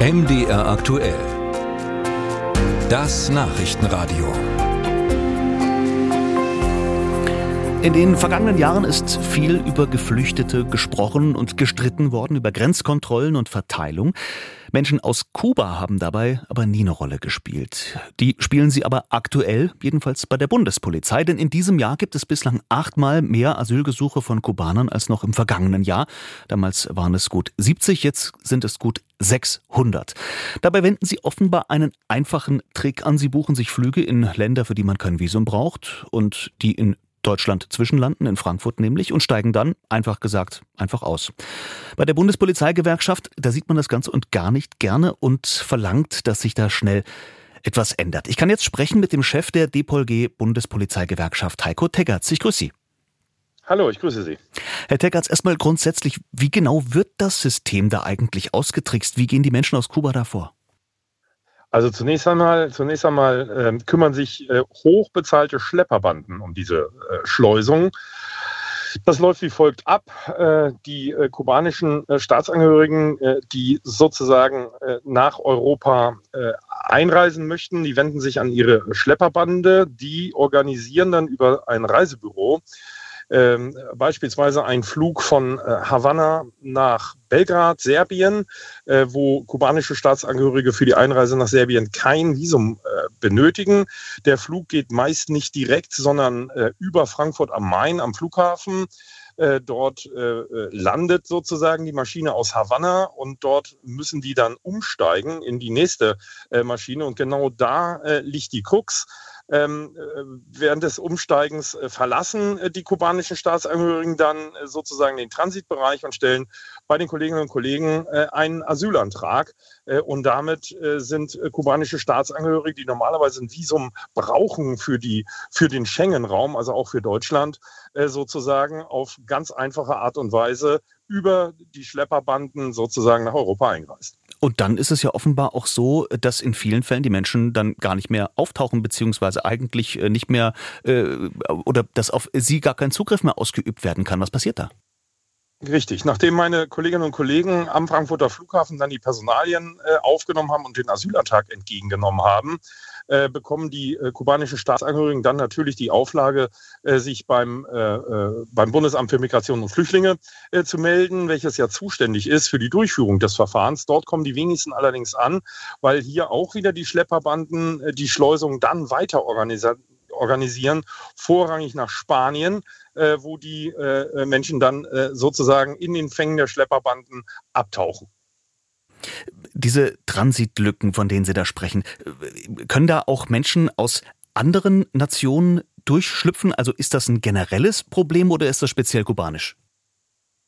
MDR aktuell. Das Nachrichtenradio. In den vergangenen Jahren ist viel über Geflüchtete gesprochen und gestritten worden, über Grenzkontrollen und Verteilung. Menschen aus Kuba haben dabei aber nie eine Rolle gespielt. Die spielen sie aber aktuell, jedenfalls bei der Bundespolizei, denn in diesem Jahr gibt es bislang achtmal mehr Asylgesuche von Kubanern als noch im vergangenen Jahr. Damals waren es gut 70, jetzt sind es gut 600. Dabei wenden sie offenbar einen einfachen Trick an. Sie buchen sich Flüge in Länder, für die man kein Visum braucht und die in Deutschland zwischenlanden, in Frankfurt nämlich, und steigen dann, einfach gesagt, einfach aus. Bei der Bundespolizeigewerkschaft, da sieht man das Ganze und gar nicht gerne und verlangt, dass sich da schnell etwas ändert. Ich kann jetzt sprechen mit dem Chef der DPOLG Bundespolizeigewerkschaft, Heiko Teggerts. Ich grüße Sie. Hallo, ich grüße Sie. Herr Teggerts, erstmal grundsätzlich, wie genau wird das System da eigentlich ausgetrickst? Wie gehen die Menschen aus Kuba davor? Also zunächst einmal, zunächst einmal äh, kümmern sich äh, hochbezahlte Schlepperbanden um diese äh, Schleusung. Das läuft wie folgt ab. Äh, die äh, kubanischen äh, Staatsangehörigen, die sozusagen nach Europa einreisen möchten, die wenden sich an ihre Schlepperbande. Die organisieren dann über ein Reisebüro ähm, beispielsweise ein Flug von äh, Havanna nach Belgrad, Serbien, äh, wo kubanische Staatsangehörige für die Einreise nach Serbien kein Visum äh, benötigen. Der Flug geht meist nicht direkt, sondern äh, über Frankfurt am Main am Flughafen. Äh, dort äh, landet sozusagen die Maschine aus Havanna und dort müssen die dann umsteigen in die nächste Maschine. Und genau da liegt die Krux äh, während des Umsteigens äh, verlassen äh, die kubanischen Staatsangehörigen dann äh, sozusagen den Transitbereich und stellen bei den Kolleginnen und Kollegen äh, einen Asylantrag. Äh, und damit sind kubanische Staatsangehörige, die normalerweise ein Visum brauchen für, die, für den Schengen-Raum, also auch für Deutschland, sozusagen auf ganz einfache Art und Weise über die Schlepperbanden sozusagen nach Europa eingereist. Und dann ist es ja offenbar auch so, dass in vielen Fällen die Menschen dann gar nicht mehr auftauchen, beziehungsweise eigentlich äh, nicht mehr äh, oder dass auf sie gar kein Zugriff mehr ausgeübt werden kann. Was passiert da? Richtig. Nachdem meine Kolleginnen und Kollegen am Frankfurter Flughafen dann die Personalien äh, aufgenommen haben und den Asylantrag entgegengenommen haben, äh, bekommen die äh, kubanischen Staatsangehörigen dann natürlich die Auflage, äh, sich beim, äh, äh, beim Bundesamt für Migration und Flüchtlinge zu melden, welches ja zuständig ist für die Durchführung des Verfahrens. Dort kommen die wenigsten allerdings an, weil hier auch wieder die Schlepperbanden die Schleusung dann weiter organisieren organisieren, vorrangig nach Spanien, äh, wo die äh, Menschen dann äh, sozusagen in den Fängen der Schlepperbanden abtauchen. Diese Transitlücken, von denen Sie da sprechen, können da auch Menschen aus anderen Nationen durchschlüpfen? Also ist das ein generelles Problem oder ist das speziell kubanisch?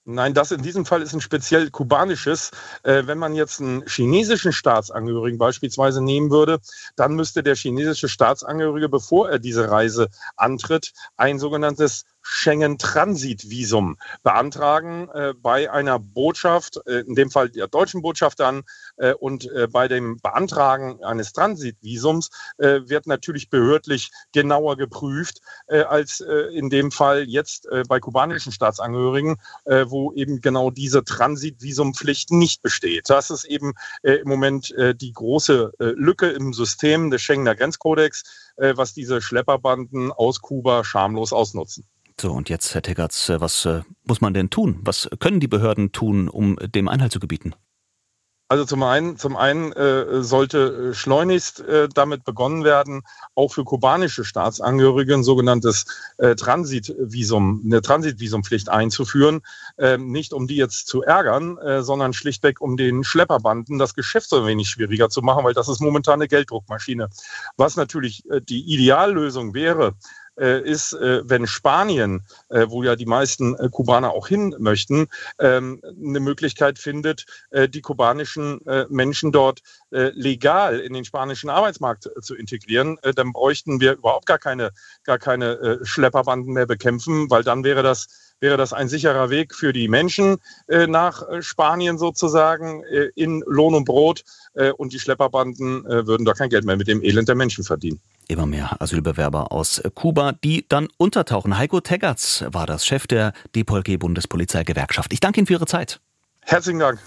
Nein, das in diesem Fall ist ein speziell kubanisches. Äh, wenn man jetzt einen chinesischen Staatsangehörigen beispielsweise nehmen würde, dann müsste der chinesische Staatsangehörige, bevor er diese Reise antritt, ein sogenanntes Schengen-Transitvisum beantragen äh, bei einer Botschaft, äh, in dem Fall der deutschen Botschaft dann, und äh, bei dem Beantragen eines Transitvisums äh, wird natürlich behördlich genauer geprüft äh, als in dem Fall jetzt bei kubanischen Staatsangehörigen, wo eben genau diese Transitvisumpflicht nicht besteht. Das ist eben im Moment die große Lücke im System des Schengener Grenzkodex, was diese Schlepperbanden aus Kuba schamlos ausnutzen. So, und jetzt, Herr Teggerts, äh, was äh, muss man denn tun? Was können die Behörden tun, um dem Einhalt zu gebieten? Also zum einen, zum einen äh, sollte schleunigst äh, damit begonnen werden, auch für kubanische Staatsangehörige ein sogenanntes äh, Transitvisum, eine Transitvisumpflicht einzuführen, äh, nicht um die jetzt zu ärgern, äh, sondern schlichtweg um den Schlepperbanden das Geschäft so ein wenig schwieriger zu machen, weil das ist momentan eine Gelddruckmaschine. Was natürlich äh, die Ideallösung wäre, äh, ist, äh, wenn Spanien, äh, wo ja die meisten Kubaner auch hin möchten, ähm, eine Möglichkeit findet, die kubanischen Menschen dort legal in den spanischen Arbeitsmarkt zu integrieren, dann bräuchten wir überhaupt gar keine, gar keine Schlepperbanden mehr bekämpfen, weil dann wäre das wäre das ein sicherer Weg für die Menschen äh, nach Spanien sozusagen äh, in Lohn und Brot äh, und die Schlepperbanden würden da kein Geld mehr mit dem Elend der Menschen verdienen immer mehr Asylbewerber aus Kuba, die dann untertauchen. Heiko Teggerts war das Chef der DPOLG Bundespolizeigewerkschaft. Ich danke Ihnen für Ihre Zeit. Herzlichen Dank.